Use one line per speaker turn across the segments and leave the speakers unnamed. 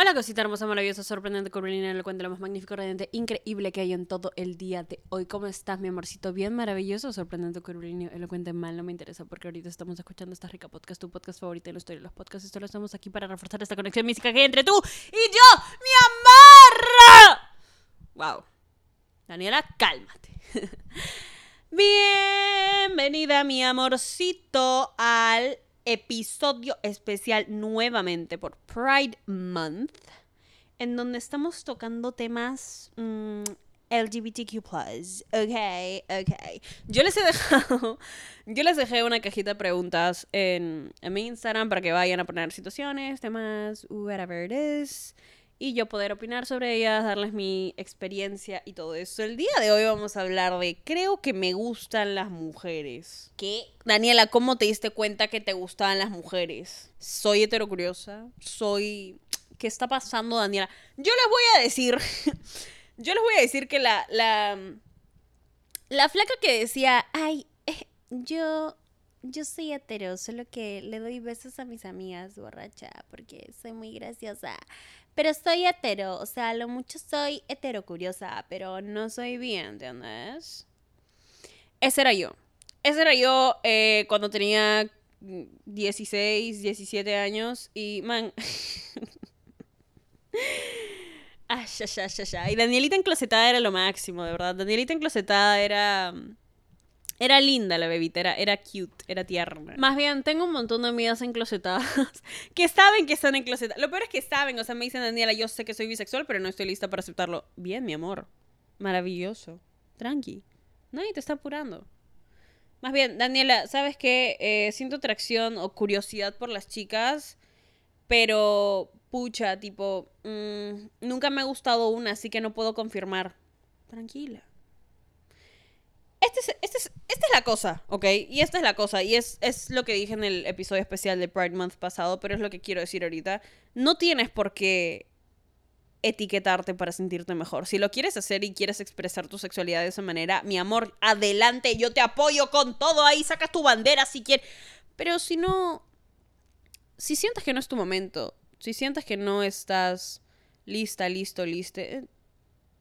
Hola cosita hermosa, maravillosa, sorprendente, curvilínea, elocuente, lo más magnífico, radiante, increíble que hay en todo el día de hoy. ¿Cómo estás, mi amorcito? Bien maravilloso, sorprendente, curvilíneo, elocuente, mal, no me interesa porque ahorita estamos escuchando esta rica podcast, tu podcast favorito en la historia de los podcasts. Y solo estamos aquí para reforzar esta conexión mística que hay entre tú y yo, mi amor. Wow. Daniela, cálmate. Bienvenida, mi amorcito, al episodio especial nuevamente por Pride Month, en donde estamos tocando temas mm, LGBTQ+. Ok, ok. Yo les he dejado, yo les dejé una cajita de preguntas en, en mi Instagram para que vayan a poner situaciones, temas, whatever it is y yo poder opinar sobre ellas, darles mi experiencia y todo eso. El día de hoy vamos a hablar de creo que me gustan las mujeres. ¿Qué? Daniela, ¿cómo te diste cuenta que te gustaban las mujeres? Soy heterocuriosa, soy ¿Qué está pasando, Daniela? Yo les voy a decir yo les voy a decir que la la la flaca que decía, "Ay, eh, yo yo soy hetero, solo que le doy besos a mis amigas borracha porque soy muy graciosa. Pero soy hetero, o sea, lo mucho soy heterocuriosa, pero no soy bien, ¿entiendes? Ese era yo. Ese era yo eh, cuando tenía 16, 17 años y, man... ah, ya, ya, ya, ya. Y Danielita enclosetada era lo máximo, de verdad. Danielita enclosetada era... Era linda la bebita, era, era cute, era tierna. Más bien, tengo un montón de amigas enclosetadas que saben que están enclosetadas. Lo peor es que saben, o sea, me dicen, Daniela, yo sé que soy bisexual, pero no estoy lista para aceptarlo. Bien, mi amor. Maravilloso. Tranqui. Nadie te está apurando. Más bien, Daniela, ¿sabes qué? Eh, siento atracción o curiosidad por las chicas, pero pucha, tipo, mmm, nunca me ha gustado una, así que no puedo confirmar. Tranquila. Este es, este es, esta es la cosa, ¿ok? Y esta es la cosa, y es, es lo que dije en el episodio especial de Pride Month pasado, pero es lo que quiero decir ahorita. No tienes por qué etiquetarte para sentirte mejor. Si lo quieres hacer y quieres expresar tu sexualidad de esa manera, mi amor, adelante, yo te apoyo con todo, ahí sacas tu bandera si quieres. Pero si no, si sientes que no es tu momento, si sientes que no estás lista, listo, liste,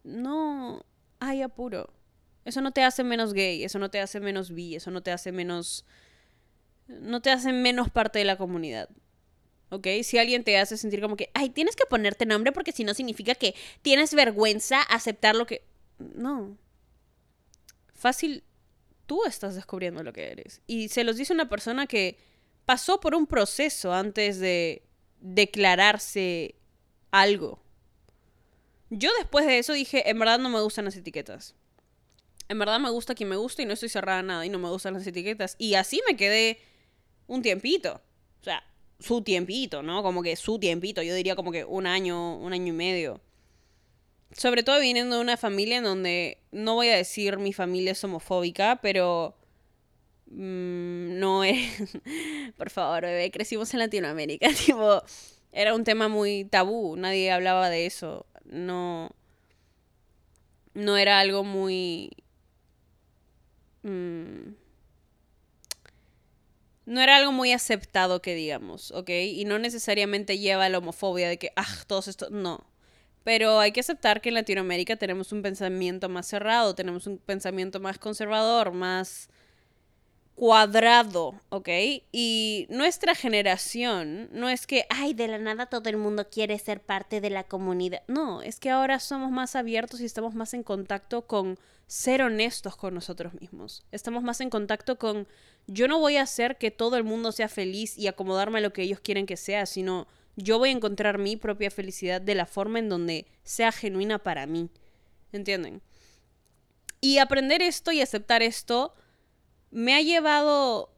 no hay apuro. Eso no te hace menos gay, eso no te hace menos bi, eso no te hace menos... No te hace menos parte de la comunidad. ¿Ok? Si alguien te hace sentir como que, ay, tienes que ponerte nombre porque si no significa que tienes vergüenza aceptar lo que... No. Fácil, tú estás descubriendo lo que eres. Y se los dice una persona que pasó por un proceso antes de declararse algo. Yo después de eso dije, en verdad no me gustan las etiquetas en verdad me gusta quien me gusta y no estoy cerrada a nada y no me gustan las etiquetas. Y así me quedé un tiempito. O sea, su tiempito, ¿no? Como que su tiempito. Yo diría como que un año, un año y medio. Sobre todo viniendo de una familia en donde, no voy a decir mi familia es homofóbica, pero mmm, no es... Por favor, bebé, crecimos en Latinoamérica. Tipo, era un tema muy tabú, nadie hablaba de eso. No... No era algo muy Mm, no era algo muy aceptado que digamos, ¿ok? Y no necesariamente lleva a la homofobia de que, ah, todos estos, no. Pero hay que aceptar que en Latinoamérica tenemos un pensamiento más cerrado, tenemos un pensamiento más conservador, más cuadrado, ¿ok? Y nuestra generación no es que, ay, de la nada todo el mundo quiere ser parte de la comunidad. No, es que ahora somos más abiertos y estamos más en contacto con ser honestos con nosotros mismos. Estamos más en contacto con, yo no voy a hacer que todo el mundo sea feliz y acomodarme a lo que ellos quieren que sea, sino yo voy a encontrar mi propia felicidad de la forma en donde sea genuina para mí. ¿Entienden? Y aprender esto y aceptar esto me ha llevado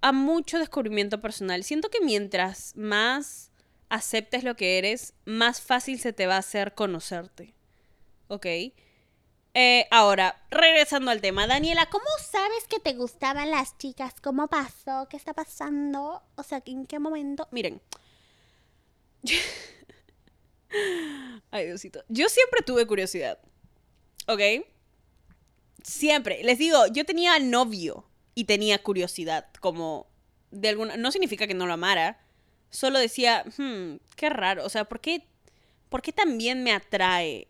a mucho descubrimiento personal. Siento que mientras más aceptes lo que eres, más fácil se te va a hacer conocerte. ¿Ok? Eh, ahora, regresando al tema, Daniela, ¿cómo sabes que te gustaban las chicas? ¿Cómo pasó? ¿Qué está pasando? O sea, ¿en qué momento? Miren. Ay, Diosito. Yo siempre tuve curiosidad. ¿Ok? Siempre. Les digo, yo tenía novio y tenía curiosidad. Como de alguna. No significa que no lo amara. Solo decía, hmm, qué raro. O sea, ¿por qué, ¿por qué también me atrae?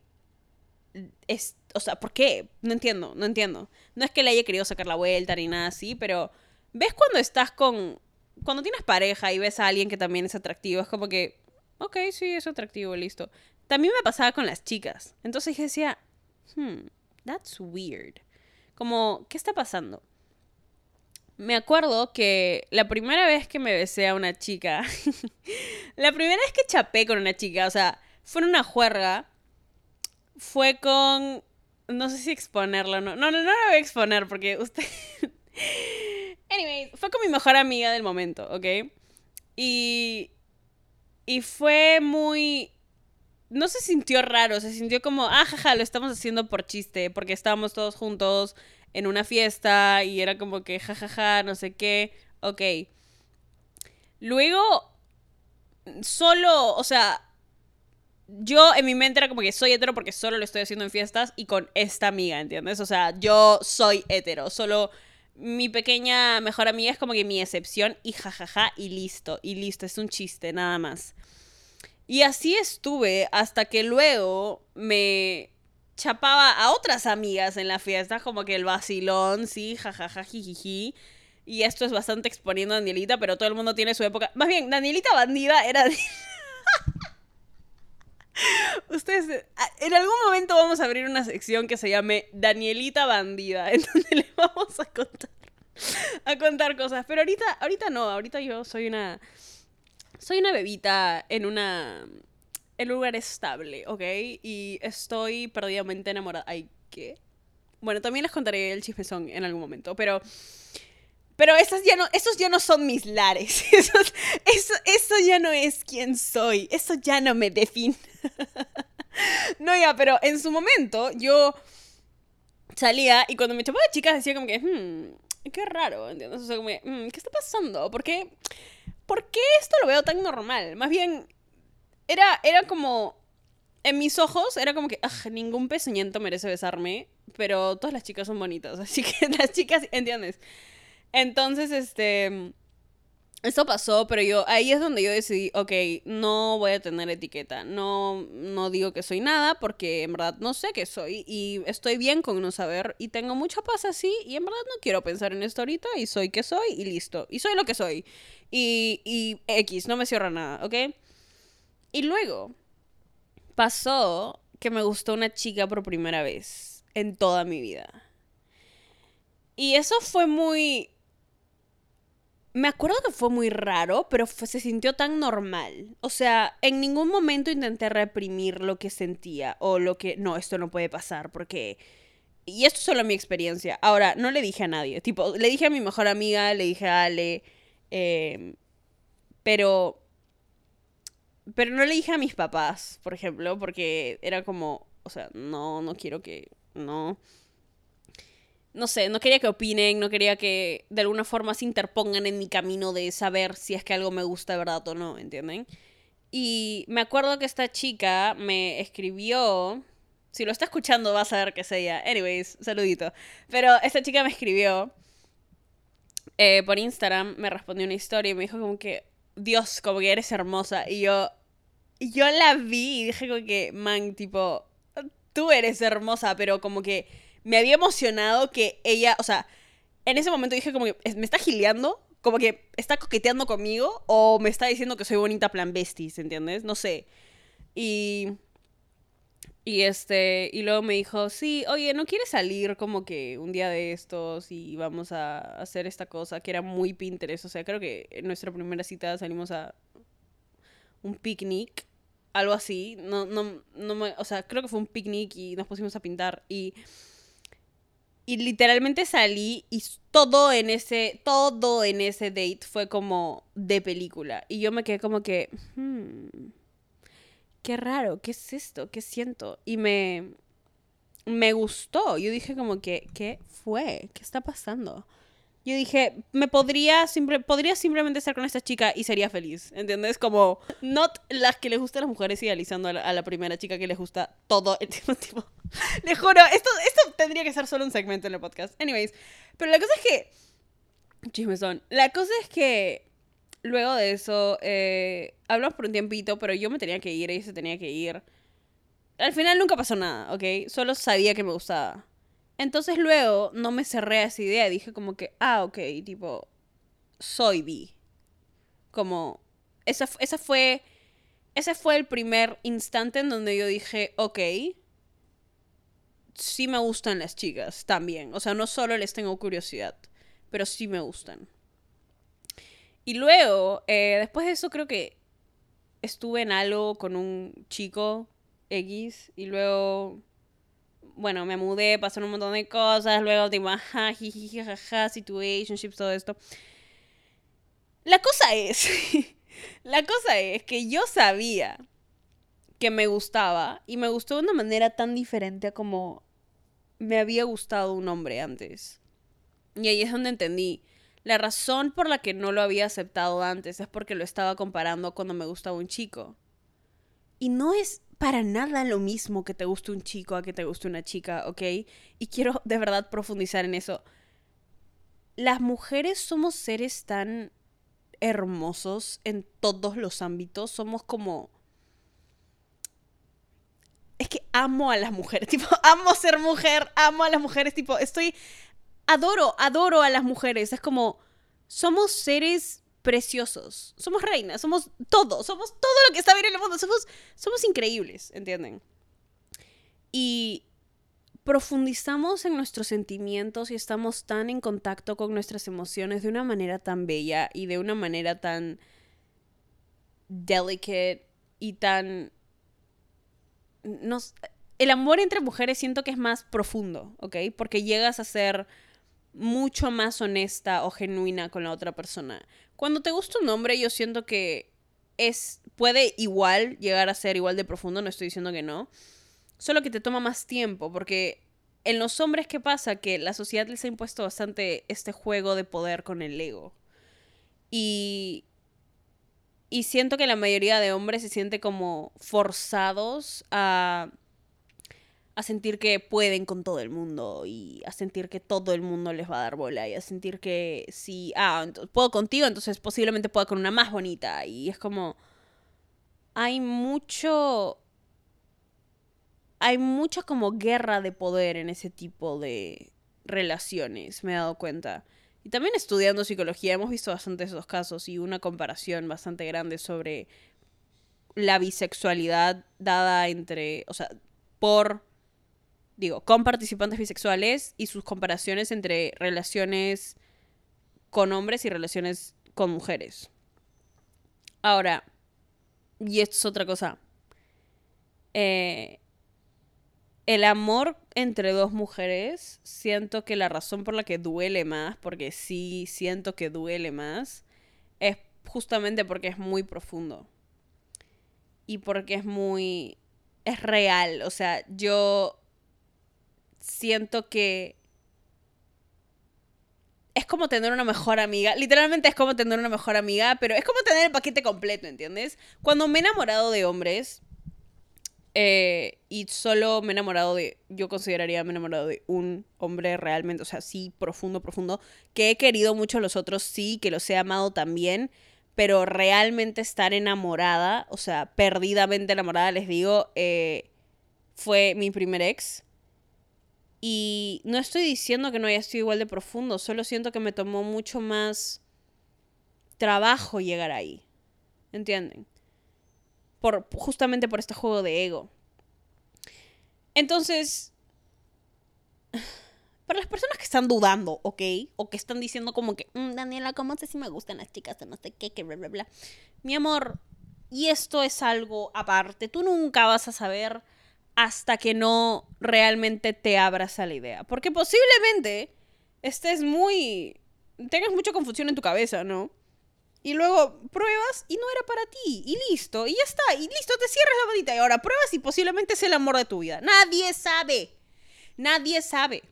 Es, o sea, ¿por qué? No entiendo, no entiendo. No es que le haya querido sacar la vuelta ni nada así, pero. ¿Ves cuando estás con. Cuando tienes pareja y ves a alguien que también es atractivo? Es como que. Ok, sí, es atractivo, listo. También me pasaba con las chicas. Entonces yo decía, hmm, that's weird. Como, ¿qué está pasando? Me acuerdo que la primera vez que me besé a una chica, la primera vez que chapé con una chica, o sea, fue en una juerga, fue con, no sé si exponerlo, no, no, no, no lo voy a exponer porque usted... anyway, fue con mi mejor amiga del momento, ¿ok? Y, y fue muy, no se sintió raro, se sintió como, ah, jaja, lo estamos haciendo por chiste, porque estábamos todos juntos en una fiesta y era como que, jajaja, no sé qué, ok. Luego, solo, o sea, yo en mi mente era como que soy hetero porque solo lo estoy haciendo en fiestas y con esta amiga, ¿entiendes? O sea, yo soy hetero, solo mi pequeña mejor amiga es como que mi excepción y jajaja y listo, y listo, es un chiste, nada más. Y así estuve hasta que luego me chapaba a otras amigas en la fiesta, como que el vacilón, sí, jajaja, jijiji. Y esto es bastante exponiendo a Danielita, pero todo el mundo tiene su época. Más bien, Danielita bandida era. Ustedes, en algún momento vamos a abrir una sección que se llame Danielita bandida, en donde le vamos a contar, a contar cosas. Pero ahorita, ahorita no, ahorita yo soy una soy una bebita en una en un lugar estable, ¿ok? Y estoy perdidamente enamorada. Ay, ¿qué? Bueno, también les contaré el chismezón en algún momento, pero... Pero esas ya no, esos ya no son mis lares. eso, eso ya no es quien soy. Eso ya no me define. no, ya, pero en su momento yo salía y cuando me chapaba chicas decía como que, hmm, qué raro, ¿entiendes? O sea, como, hmm, ¿qué está pasando? ¿Por qué? ¿Por qué esto lo veo tan normal? Más bien, era, era como, en mis ojos, era como que, ningún pezuñento merece besarme, pero todas las chicas son bonitas, así que las chicas, ¿entiendes? Entonces, este, eso pasó, pero yo, ahí es donde yo decidí, ok, no voy a tener etiqueta, no, no digo que soy nada, porque en verdad no sé qué soy, y estoy bien con no saber, y tengo mucha paz así, y en verdad no quiero pensar en esto ahorita, y soy que soy, y listo, y soy lo que soy. Y, y X, no me cierra nada, ¿ok? Y luego pasó que me gustó una chica por primera vez en toda mi vida. Y eso fue muy... Me acuerdo que fue muy raro, pero se sintió tan normal. O sea, en ningún momento intenté reprimir lo que sentía o lo que... No, esto no puede pasar porque... Y esto es solo mi experiencia. Ahora, no le dije a nadie. Tipo, le dije a mi mejor amiga, le dije a Ale, Em, pero. Pero no le dije a mis papás, por ejemplo, porque era como. O sea, no, no quiero que. No. No sé, no quería que opinen, no quería que de alguna forma se interpongan en mi camino de saber si es que algo me gusta de verdad o no, ¿entienden? Y me acuerdo que esta chica me escribió. Si lo está escuchando, vas a ver que es ella. Anyways, saludito. Pero esta chica me escribió eh, por Instagram me respondió una historia y me dijo como que, Dios, como que eres hermosa. Y yo, yo la vi y dije como que, man, tipo, tú eres hermosa, pero como que me había emocionado que ella, o sea, en ese momento dije como que me está gileando, como que está coqueteando conmigo o me está diciendo que soy bonita plan besties, ¿entiendes? No sé. Y y este, y luego me dijo, sí, oye, ¿no quieres salir como que un día de estos y vamos a hacer esta cosa? Que era muy Pinterest. O sea, creo que en nuestra primera cita salimos a un picnic, algo así. No, no, no me, o sea, creo que fue un picnic y nos pusimos a pintar. Y, y literalmente salí y todo en ese, todo en ese date fue como de película. Y yo me quedé como que, hmm qué raro, ¿qué es esto? ¿Qué siento? Y me, me gustó. Yo dije como que, ¿qué fue? ¿Qué está pasando? Yo dije, me podría, simple, podría simplemente estar con esta chica y sería feliz, ¿entiendes? Como, not las que les gustan las mujeres idealizando a la, primera chica que les gusta todo el tiempo, tipo. Juro, esto, esto tendría que ser solo un segmento en el podcast. Anyways, pero la cosa es que... Chismesón. La cosa es que luego de eso, eh, hablamos por un tiempito, pero yo me tenía que ir, ella se tenía que ir. Al final nunca pasó nada, ¿ok? Solo sabía que me gustaba. Entonces luego no me cerré a esa idea, dije como que, ah, ok, tipo, soy bi. Como, esa, esa fue, ese fue el primer instante en donde yo dije, ok, sí me gustan las chicas también. O sea, no solo les tengo curiosidad, pero sí me gustan. Y luego, eh, después de eso creo que estuve en algo con un chico X y luego, bueno, me mudé, pasaron un montón de cosas, luego tipo, ajá, jiji, jajaja, situationships, todo esto. La cosa es, la cosa es que yo sabía que me gustaba y me gustó de una manera tan diferente a como me había gustado un hombre antes. Y ahí es donde entendí la razón por la que no lo había aceptado antes es porque lo estaba comparando cuando me gustaba un chico. Y no es para nada lo mismo que te guste un chico a que te guste una chica, ¿ok? Y quiero de verdad profundizar en eso. Las mujeres somos seres tan hermosos en todos los ámbitos. Somos como... Es que amo a las mujeres, tipo, amo ser mujer, amo a las mujeres, tipo, estoy adoro, adoro a las mujeres. Es como, somos seres preciosos. Somos reinas, somos todo, somos todo lo que está bien en el mundo. Somos, somos increíbles, ¿entienden? Y profundizamos en nuestros sentimientos y estamos tan en contacto con nuestras emociones de una manera tan bella y de una manera tan delicate y tan... Nos... El amor entre mujeres siento que es más profundo, ¿ok? Porque llegas a ser mucho más honesta o genuina con la otra persona. Cuando te gusta un hombre, yo siento que es puede igual llegar a ser igual de profundo, no estoy diciendo que no. Solo que te toma más tiempo, porque en los hombres, ¿qué pasa? Que la sociedad les ha impuesto bastante este juego de poder con el ego. Y. Y siento que la mayoría de hombres se siente como forzados a a sentir que pueden con todo el mundo y a sentir que todo el mundo les va a dar bola y a sentir que si, ah, puedo contigo, entonces posiblemente pueda con una más bonita y es como, hay mucho, hay mucha como guerra de poder en ese tipo de relaciones, me he dado cuenta. Y también estudiando psicología hemos visto bastantes esos casos y una comparación bastante grande sobre la bisexualidad dada entre, o sea, por digo, con participantes bisexuales y sus comparaciones entre relaciones con hombres y relaciones con mujeres. Ahora, y esto es otra cosa. Eh, el amor entre dos mujeres, siento que la razón por la que duele más, porque sí siento que duele más, es justamente porque es muy profundo. Y porque es muy... es real. O sea, yo siento que es como tener una mejor amiga. Literalmente es como tener una mejor amiga, pero es como tener el paquete completo, ¿entiendes? Cuando me he enamorado de hombres, eh, y solo me he enamorado de, yo consideraría me he enamorado de un hombre realmente, o sea, sí, profundo, profundo, que he querido mucho a los otros, sí, que los he amado también, pero realmente estar enamorada, o sea, perdidamente enamorada, les digo, eh, fue mi primer ex Y no estoy diciendo que no haya sido igual de profundo, solo siento que me tomó mucho más trabajo llegar ahí. ¿Entienden? Por, justamente por este juego de ego. Entonces, para las personas que están dudando, ¿ok? O que están diciendo como que, mm, Daniela, ¿cómo sé si me gustan las chicas o no sé qué, que bla, bla, bla? Mi amor, y esto es algo aparte. Tú nunca vas a saber hasta que no realmente te abras a la idea. Porque posiblemente estés muy... tengas mucha confusión en tu cabeza, ¿no? Y luego pruebas y no era para ti. Y listo. Y ya está. Y listo, te cierras la bonita. Y ahora pruebas y posiblemente es el amor de tu vida. Nadie sabe. Nadie sabe.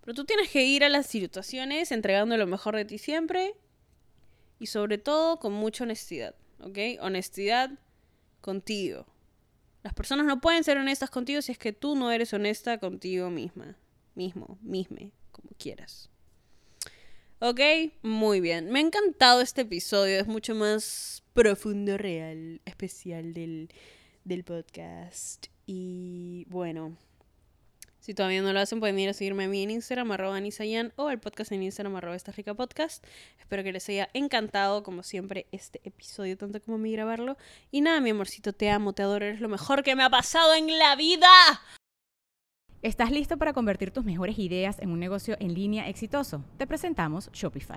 Pero tú tienes que ir a las situaciones entregando lo mejor de ti siempre. Y sobre todo con mucha honestidad. ¿Ok? Honestidad contigo. Las personas no pueden ser honestas contigo si es que tú no eres honesta contigo misma. Mismo, misme, como quieras. Ok, muy bien. Me ha encantado este episodio. Es mucho más profundo, real, especial del, del podcast. Y bueno, si todavía no lo hacen, pueden ir a seguirme a mí en Instagram, arroba Nisayan, o el podcast en Instagram, arroba esta rica podcast. Espero que les haya encantado, como siempre, este episodio, tanto como a grabarlo. Y nada, mi amorcito, te amo, te adoro, eres lo mejor que me ha pasado en la vida.
¿Estás listo para convertir tus mejores ideas en un negocio en línea exitoso? Te presentamos Shopify.